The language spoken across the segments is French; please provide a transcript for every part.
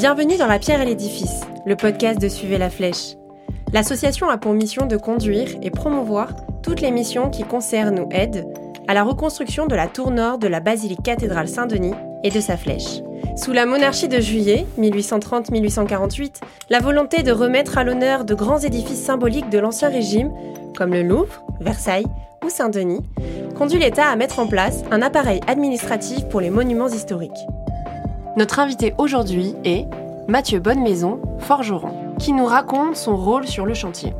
Bienvenue dans La Pierre et l'Édifice, le podcast de Suivez la Flèche. L'association a pour mission de conduire et promouvoir toutes les missions qui concernent ou aident à la reconstruction de la tour nord de la basilique cathédrale Saint-Denis et de sa flèche. Sous la monarchie de Juillet, 1830-1848, la volonté de remettre à l'honneur de grands édifices symboliques de l'Ancien Régime, comme le Louvre, Versailles ou Saint-Denis, conduit l'État à mettre en place un appareil administratif pour les monuments historiques. Notre invité aujourd'hui est Mathieu Bonnemaison, forgeron, qui nous raconte son rôle sur le chantier.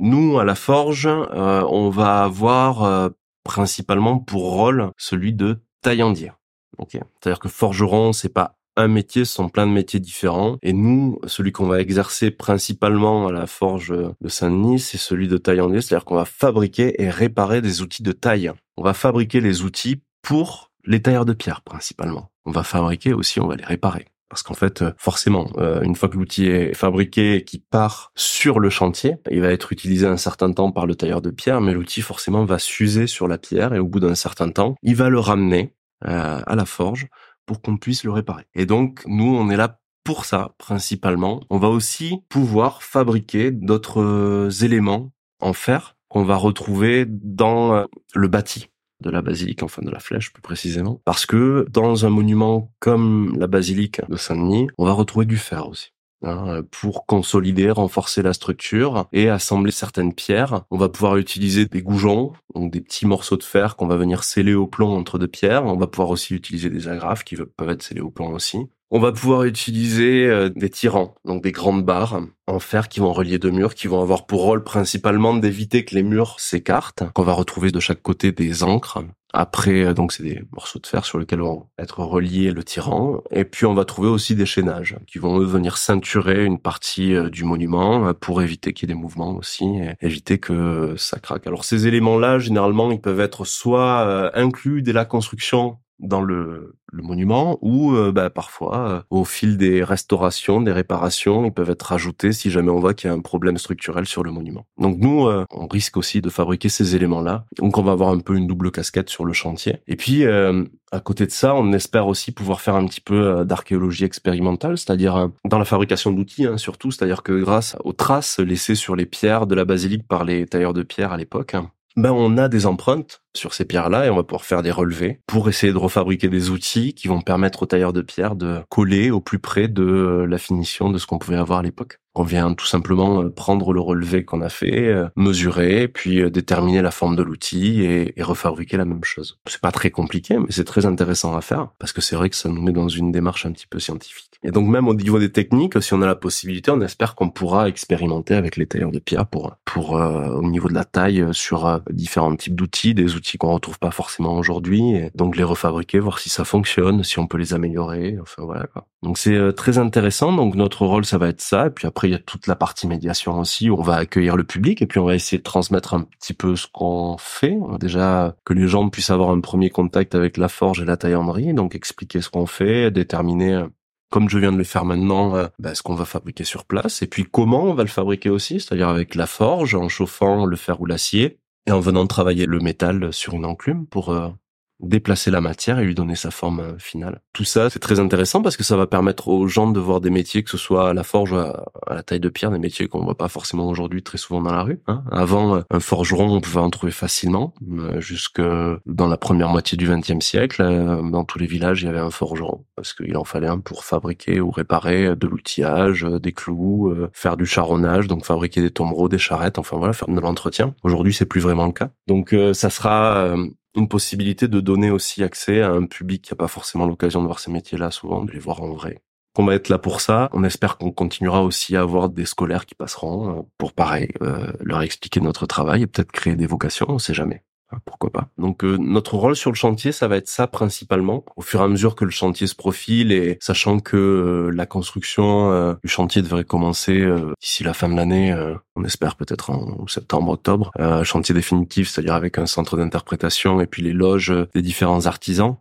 Nous, à la forge, euh, on va avoir euh, principalement pour rôle celui de taillandier. C'est-à-dire que forgeron, c'est pas un métier, ce sont plein de métiers différents. Et nous, celui qu'on va exercer principalement à la forge de Saint-Denis, c'est celui de taillandier, c'est-à-dire qu'on va fabriquer et réparer des outils de taille. On va fabriquer les outils pour les tailleurs de pierre principalement. On va fabriquer aussi, on va les réparer. Parce qu'en fait, forcément, euh, une fois que l'outil est fabriqué et qui part sur le chantier, il va être utilisé un certain temps par le tailleur de pierre, mais l'outil forcément va s'user sur la pierre et au bout d'un certain temps, il va le ramener euh, à la forge pour qu'on puisse le réparer. Et donc, nous, on est là pour ça, principalement. On va aussi pouvoir fabriquer d'autres euh, éléments en fer qu'on va retrouver dans euh, le bâti de la basilique, enfin de la flèche plus précisément. Parce que dans un monument comme la basilique de Saint-Denis, on va retrouver du fer aussi. Hein, pour consolider, renforcer la structure et assembler certaines pierres. On va pouvoir utiliser des goujons, donc des petits morceaux de fer qu'on va venir sceller au plomb entre deux pierres. On va pouvoir aussi utiliser des agrafes qui peuvent être scellés au plomb aussi. On va pouvoir utiliser euh, des tirants, donc des grandes barres en fer qui vont relier deux murs, qui vont avoir pour rôle principalement d'éviter que les murs s'écartent, qu'on va retrouver de chaque côté des encres. Après, euh, donc c'est des morceaux de fer sur lesquels vont être reliés le tirant. Et puis on va trouver aussi des chaînages qui vont venir ceinturer une partie euh, du monument pour éviter qu'il y ait des mouvements aussi, et éviter que ça craque. Alors ces éléments-là, généralement, ils peuvent être soit inclus dès la construction dans le, le monument ou euh, bah, parfois euh, au fil des restaurations, des réparations, ils peuvent être ajoutés si jamais on voit qu'il y a un problème structurel sur le monument. Donc nous, euh, on risque aussi de fabriquer ces éléments-là. Donc on va avoir un peu une double casquette sur le chantier. Et puis à côté de ça, on espère aussi pouvoir faire un petit peu d'archéologie expérimentale, c'est-à-dire dans la fabrication d'outils hein, surtout, c'est-à-dire que grâce aux traces laissées sur les pierres de la basilique par les tailleurs de pierre à l'époque, ben on a des empreintes sur ces pierres-là et on va pouvoir faire des relevés pour essayer de refabriquer des outils qui vont permettre aux tailleurs de pierre de coller au plus près de euh, la finition de ce qu'on pouvait avoir à l'époque. On vient tout simplement euh, prendre le relevé qu'on a fait, euh, mesurer, puis déterminer la forme de l'outil et, refabriquer la même chose. C'est pas très compliqué, mais c'est très intéressant à faire parce que c'est vrai que ça nous met dans une démarche un petit peu scientifique. Et donc même au niveau des techniques, si on a la possibilité, on espère qu'on pourra expérimenter avec les tailleurs de pierre pour pour au niveau de la taille sur différents types d'outils, des outils qu'on retrouve pas forcément aujourd'hui, donc les refabriquer, voir si ça fonctionne, si on peut les améliorer, enfin voilà quoi. Donc c'est euh, très intéressant. Donc notre rôle ça va être ça, et puis après il y a toute la partie médiation aussi où on va accueillir le public et puis on va essayer de transmettre un petit peu ce qu'on fait. Déjà que les gens puissent avoir un premier contact avec la forge et la taillanderie, donc expliquer ce qu'on fait, déterminer euh, comme je viens de le faire maintenant, bah, ce qu'on va fabriquer sur place, et puis comment on va le fabriquer aussi, c'est-à-dire avec la forge, en chauffant le fer ou l'acier, et en venant travailler le métal sur une enclume pour euh, déplacer la matière et lui donner sa forme euh, finale. Tout ça, c'est très intéressant parce que ça va permettre aux gens de voir des métiers, que ce soit à la forge à, la taille de pierre, des métiers qu'on voit pas forcément aujourd'hui très souvent dans la rue. Hein. Avant, euh, un forgeron, on pouvait en trouver facilement, jusque dans la première moitié du XXe siècle. Dans tous les villages, il y avait un forgeron parce qu'il en fallait un pour fabriquer ou réparer de l'outillage, des clous, faire du charronnage, donc fabriquer des tombereaux, des charrettes, enfin voilà, faire de l'entretien. Aujourd'hui, c'est plus vraiment le cas. Donc ça sera une possibilité de donner aussi accès à un public qui n'a pas forcément l'occasion de voir ces métiers-là souvent, de les voir en vrai. On va être là pour ça. On espère qu'on continuera aussi à avoir des scolaires qui passeront euh, pour pareil euh, leur expliquer notre travail et peut-être créer des vocations, on sait jamais. Ah, pourquoi pas. Donc euh, notre rôle sur le chantier, ça va être ça principalement. Au fur et à mesure que le chantier se profile et sachant que euh, la construction euh, du chantier devrait commencer d'ici la fin de l'année, on espère peut-être en septembre, octobre, chantier définitif, c'est-à-dire avec un centre d'interprétation et puis les loges des différents artisans.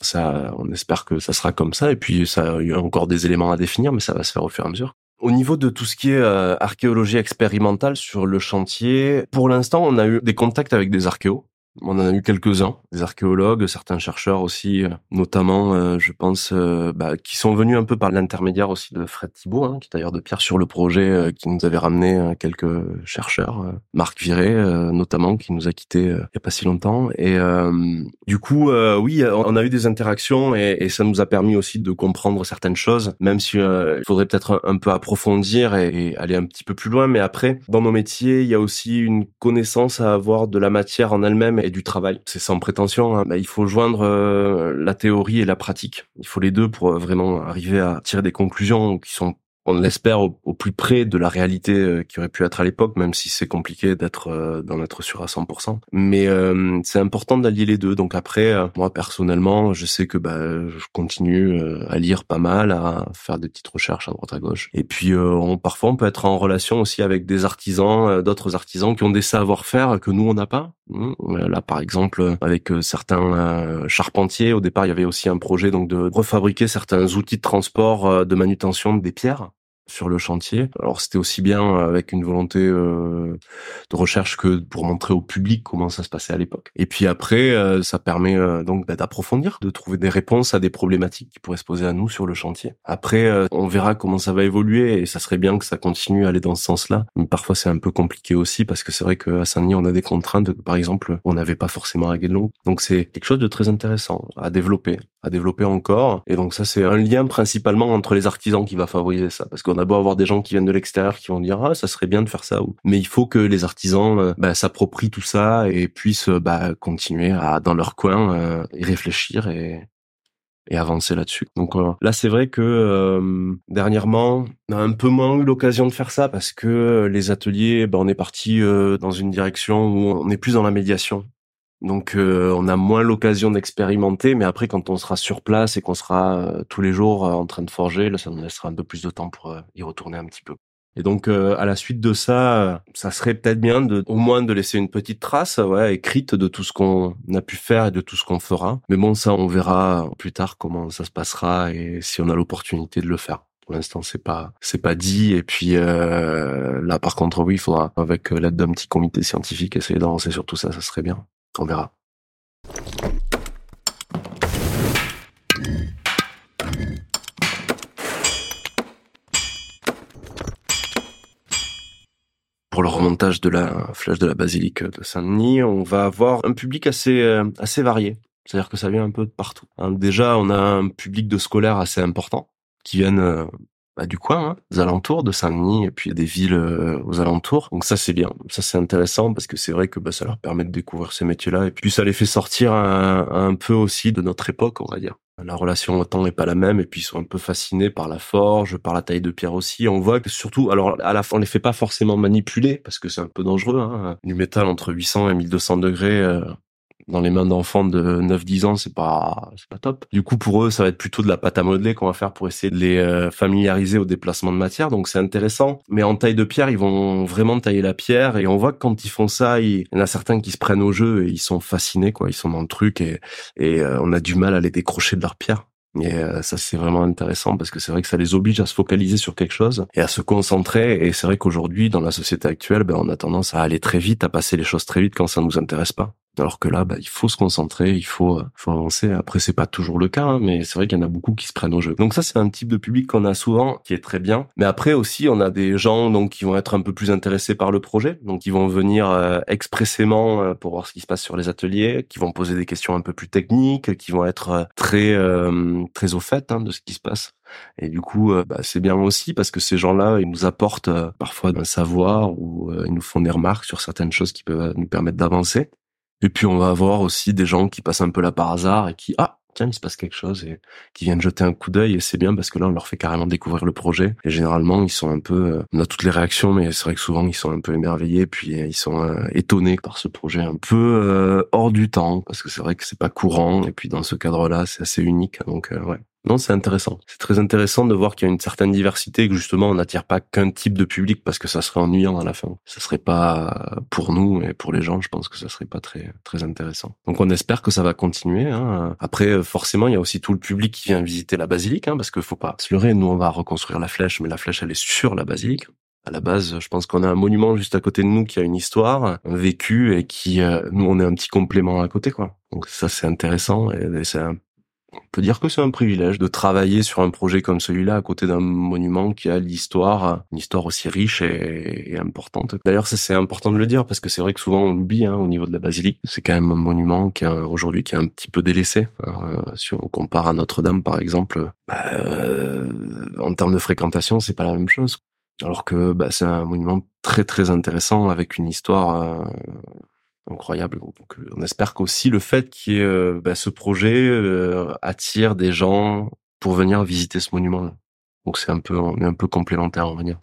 Ça, on espère que ça sera comme ça. Et puis ça, il y a encore des éléments à définir, mais ça va se faire au fur et à mesure. Au niveau de tout ce qui est euh, archéologie expérimentale sur le chantier, pour l'instant, on a eu des contacts avec des archéos On en a eu quelques-uns, des archéologues, certains chercheurs aussi, euh, notamment, euh, je pense, euh, bah, qui sont venus un peu par l'intermédiaire aussi de Fred Thibault, hein, qui est d'ailleurs de pierre sur le projet, qui nous avait ramené quelques chercheurs, Marc Viré notamment, qui nous a quittés il y a pas si longtemps. Et du coup, oui, on a eu des interactions et, ça nous a permis aussi de comprendre certaines choses, même si il faudrait peut-être un, peu approfondir et aller un petit peu plus loin. Mais après, dans nos métiers, il y a aussi une connaissance à avoir de la matière en elle-même du travail. C'est sans prétention. Hein. Il faut joindre euh, la théorie et la pratique. Il faut les deux pour euh, vraiment arriver à tirer des conclusions qui sont on l'espère au, plus près de la réalité euh, qui aurait pu être à l'époque, même si c'est compliqué d'être euh, d'en être sûr à 100%. Mais euh, c'est important d'allier les deux. Donc après, moi personnellement, je sais que bah, je continue à lire pas mal, à faire des petites recherches à droite à gauche. Et puis on, parfois on peut être en relation aussi avec des artisans, d'autres artisans qui ont des savoir-faire que nous on n'a pas. Mmh. Là, par exemple, avec certains charpentiers, au départ, il y avait aussi un projet donc de refabriquer certains outils de transport de manutention des pierres sur le chantier. Alors c'était aussi bien avec une volonté euh, de recherche que pour montrer au public comment ça se passait à l'époque. Et puis après, euh, ça permet euh, donc d'approfondir, de trouver des réponses à des problématiques qui pourraient se poser à nous sur le chantier. Après, on verra comment ça va évoluer et ça serait bien que ça continue à aller dans ce sens-là. Mais parfois c'est un peu compliqué aussi parce que c'est vrai qu'à Saint-Denis on a des contraintes. Par exemple, on n'avait pas forcément à Guédelon. Donc c'est quelque chose de très intéressant à développer, à développer encore. Et donc ça c'est un lien principalement entre les artisans qui va favoriser ça parce qu'on a beau avoir des gens qui viennent de l'extérieur qui vont dire ah ça serait bien de faire ça mais il faut que les artisans euh, bah, s'approprient tout ça et puissent euh, bah, continuer à dans leur coin euh, y réfléchir et et avancer là-dessus. Donc là, c'est vrai que dernièrement, on a un peu moins eu l'occasion de faire ça parce que les ateliers, bah, on est parti dans une direction où on est plus dans la médiation. Donc euh, on a moins l'occasion d'expérimenter, mais après quand on sera sur place et qu'on sera euh, tous les jours euh, en train de forger, là ça nous laissera un peu plus de temps pour y retourner un petit peu. Et donc à la suite de ça, ça serait peut-être bien de au moins de laisser une petite trace, ouais, écrite de tout ce qu'on a pu faire et de tout ce qu'on fera. Mais bon, ça on verra plus tard comment ça se passera et si on a l'opportunité de le faire. Pour l'instant, c'est pas c'est pas dit. Et puis là, par contre, oui, il faudra avec l'aide d'un petit comité scientifique essayer d'avancer sur tout ça. Ça serait bien. On verra. Pour le remontage de la flèche de la basilique de Saint-Denis, on va avoir un public assez euh, assez varié. C'est-à-dire que ça vient un peu de partout. Hein, déjà, on a un public de scolaires assez important qui viennent euh, bah, du coin, hein, des alentours de Saint-Denis et puis des villes euh, aux alentours. Donc ça c'est bien, ça c'est intéressant parce que c'est vrai que bah, ça leur permet de découvrir ces métiers-là et puis ça les fait sortir un, peu aussi de notre époque, on va dire. La relation au temps n'est pas la même et puis ils sont un peu fascinés par la forge, par la taille de pierre aussi. On voit que surtout, alors à la fin on les fait pas forcément manipuler parce que c'est un peu dangereux. Hein. Du métal entre 800 et 1200 degrés, euh, dans les mains d'enfants de 9-10 ans, c'est pas c'est pas top. Du coup, pour eux, ça va être plutôt de la pâte à modeler qu'on va faire pour essayer de les euh, familiariser au déplacement de matière. Donc c'est intéressant. Mais en taille de pierre, ils vont vraiment tailler la pierre et on voit que quand ils font ça, il y en a certains qui se prennent au jeu et ils sont fascinés quoi. Ils sont dans le truc et et euh, on a du mal à les décrocher de leur pierre. Et euh, ça, c'est vraiment intéressant parce que c'est vrai que ça les oblige à se focaliser sur quelque chose et à se concentrer. Et c'est vrai qu'aujourd'hui, dans la société actuelle, ben, on a tendance à aller très vite, à passer les choses très vite quand ça nous intéresse pas. Alors que là, bah, il faut se concentrer, il faut, euh, faut avancer. Après, c'est pas toujours le cas, hein, mais c'est vrai qu'il y en a beaucoup qui se prennent au jeu. Donc ça, c'est un type de public qu'on a souvent, qui est très bien. Mais après aussi, on a des gens donc qui vont être un peu plus intéressés par le projet, donc ils vont venir euh, expressément euh, pour voir ce qui se passe sur les ateliers, qui vont poser des questions un peu plus techniques, qui vont être très très au fait hein, de ce qui se passe. Et du coup, bah, c'est bien aussi parce que ces gens-là, ils nous apportent parfois un savoir ou ils nous font des remarques sur certaines choses qui peuvent nous permettre d'avancer. Et puis on va avoir aussi des gens qui passent un peu là par hasard et qui ah tiens il se passe quelque chose et qui viennent jeter un coup d'œil et c'est bien parce que là on leur fait carrément découvrir le projet. Et généralement ils sont un peu euh, on a toutes les réactions mais c'est vrai que souvent ils sont un peu émerveillés puis euh, ils sont euh, étonnés par ce projet un peu hors du temps parce que c'est vrai que c'est pas courant et puis dans ce cadre là c'est assez unique. Donc ouais non, c'est intéressant. C'est très intéressant de voir qu'il y a une certaine diversité que justement on n'attire pas qu'un type de public parce que ça serait ennuyant à la fin. Ça serait pas pour nous et pour les gens, je pense que ça serait pas très très intéressant. Donc on espère que ça va continuer. Hein. Après, forcément, il y a aussi tout le public qui vient visiter la basilique, hein, parce qu'il faut pas se leurrer. Nous, on va reconstruire la flèche, mais la flèche elle est sur la basilique. À la base, je pense qu'on a un monument juste à côté de nous qui a une histoire, un vécu et qui, euh, nous, on est un petit complément à côté, quoi. Donc ça, c'est intéressant et, c'est on peut dire que c'est un privilège de travailler sur un projet comme celui-là à côté d'un monument qui a l'histoire, une histoire aussi riche et, importante. D'ailleurs, c'est important de le dire parce que c'est vrai que souvent on oublie hein, au niveau de la basilique. C'est quand même un monument qui aujourd'hui qui est un petit peu délaissé. Euh, si on compare à Notre-Dame par exemple, bah, euh, en termes de fréquentation, c'est pas la même chose. Alors que bah, c'est un monument très très intéressant avec une histoire euh, incroyable. Donc, on espère qu'aussi le fait qu'il y euh, bah, ce projet euh, attire des gens pour venir visiter ce monument. Donc c'est un peu un peu complémentaire on va dire.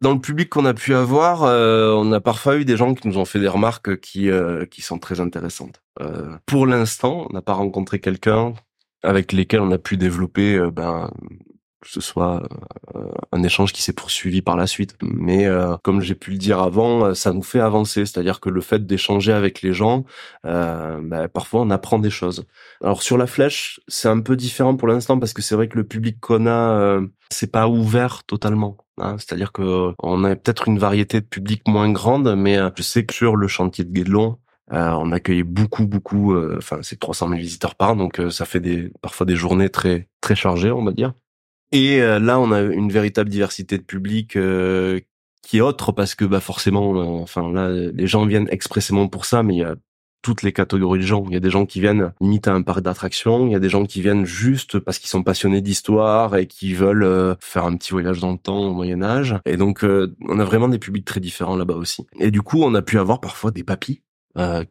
Dans le public qu'on a pu avoir, on a parfois eu des gens qui nous ont fait des remarques qui qui sont très intéressantes. pour l'instant, on n'a pas rencontré quelqu'un avec lesquels on a pu développer ben que ce soit euh, un échange qui s'est poursuivi par la suite. Mais euh, comme j'ai pu le dire avant, euh, ça nous fait avancer, c'est-à-dire que le fait d'échanger avec les gens, bah, parfois on apprend des choses. Alors sur la flèche, c'est un peu différent pour l'instant parce que c'est vrai que le public qu'on a, c'est pas ouvert totalement. Hein. c'est-à-dire que on a peut-être une variété de public moins grande, mais je sais que sur le chantier de Guédelon, on accueille beaucoup, beaucoup. Enfin, c'est 300 000 visiteurs par an, donc ça fait des parfois des journées très très chargées, on va dire. Et euh, là, on a une véritable diversité de public euh, qui est autre parce que bah forcément, euh, enfin là, les gens viennent expressément pour ça, mais il y a toutes les catégories de gens. Il y a des gens qui viennent limite à un parc d'attractions, il y a des gens qui viennent juste parce qu'ils sont passionnés d'histoire et qui veulent faire un petit voyage dans le temps au Moyen Âge. Et donc, on a vraiment des publics très différents là-bas aussi. Et du coup, on a pu avoir parfois des papis.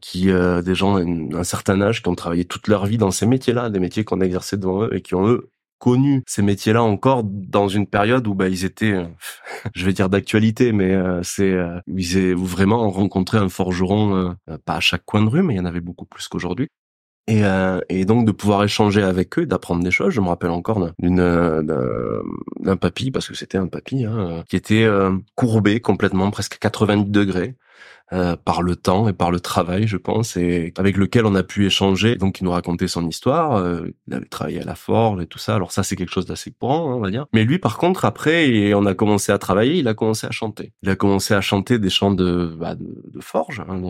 qui des gens d'un certain âge qui ont travaillé toute leur vie dans ces métiers-là, des métiers qu'on a exercés devant eux et qui ont eux connu ces métiers-là encore dans une période où bah ils étaient, euh, je vais dire d'actualité, mais euh, c'est euh, ils vraiment rencontré un forgeron pas à chaque coin de rue, mais il y en avait beaucoup plus qu'aujourd'hui. Et, et donc de pouvoir échanger avec eux, d'apprendre des choses. Je me rappelle encore d'une d'un papy parce que c'était un papy hein, qui était courbé complètement, presque 90 degrés, euh, par le temps et par le travail, je pense, et avec lequel on a pu échanger. Donc, il nous racontait son histoire. Euh, il avait travaillé à la forge et tout ça. Alors ça, c'est quelque chose d'assez courant, hein, on va dire. Mais lui, par contre, après, et on a commencé à travailler. Il a commencé à chanter. Il a commencé à chanter des chants de, bah, de, forge hein,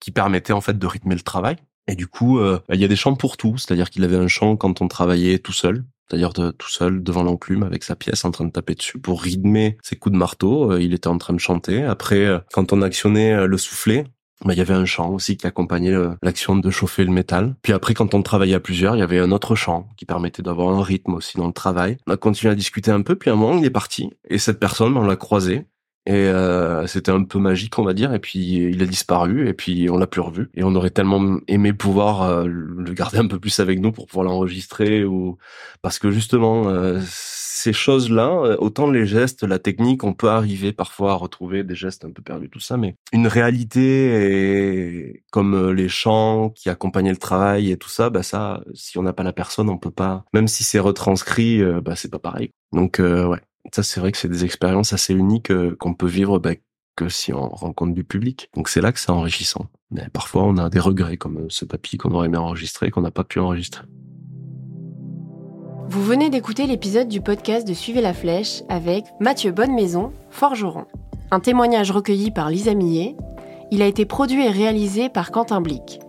qui permettaient en fait de rythmer le travail. Et du coup, euh, il y a des chants pour tout, c'est-à-dire qu'il avait un chant quand on travaillait tout seul, c'est-à-dire tout seul devant l'enclume avec sa pièce en train de taper dessus pour rythmer ses coups de marteau. Euh, il était en train de chanter. Après, euh, quand on actionnait euh, le soufflet, bah, il y avait un chant aussi qui accompagnait l'action de chauffer le métal. Puis après, quand on travaillait à plusieurs, il y avait un autre chant qui permettait d'avoir un rythme aussi dans le travail. On a continué à discuter un peu, puis à un moment, il est parti. Et cette personne, on l'a croisé. Et euh, c'était un peu magique, on va dire. Et puis il a disparu, et puis on l'a plus revu. Et on aurait tellement aimé pouvoir euh, le garder un peu plus avec nous pour pouvoir l'enregistrer, ou parce que justement euh, ces choses-là, autant les gestes, la technique, on peut arriver parfois à retrouver des gestes un peu perdus, tout ça, mais une réalité et comme les chants qui accompagnaient le travail et tout ça, bah ça, si on n'a pas la personne, on peut pas. Même si c'est retranscrit, bah c'est pas pareil. Donc ouais ça, c'est vrai que c'est des expériences assez uniques euh, qu'on peut vivre bah, que si on rencontre du public. Donc c'est là que c'est enrichissant. Mais parfois, on a des regrets, comme euh, ce papy qu'on aurait aimé enregistrer qu'on n'a pas pu enregistrer. Vous venez d'écouter l'épisode du podcast de Suivez la Flèche avec Mathieu Bonnemaison, forgeron. Un témoignage recueilli par Lisa Millet. Il a été produit et réalisé par Quentin Blic.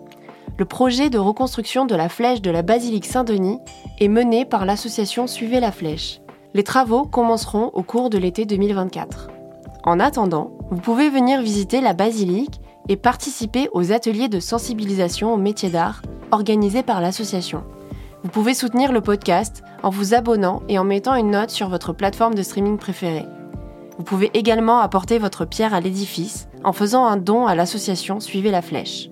Le projet de reconstruction de la flèche de la basilique Saint-Denis est mené par l'association Suivez la Flèche. Les travaux commenceront au cours de l'été 2024. En attendant, vous pouvez venir visiter la basilique et participer aux ateliers de sensibilisation aux métiers d'art organisés par l'association. Vous pouvez soutenir le podcast en vous abonnant et en mettant une note sur votre plateforme de streaming préférée. Vous pouvez également apporter votre pierre à l'édifice en faisant un don à l'association Suivez la Flèche.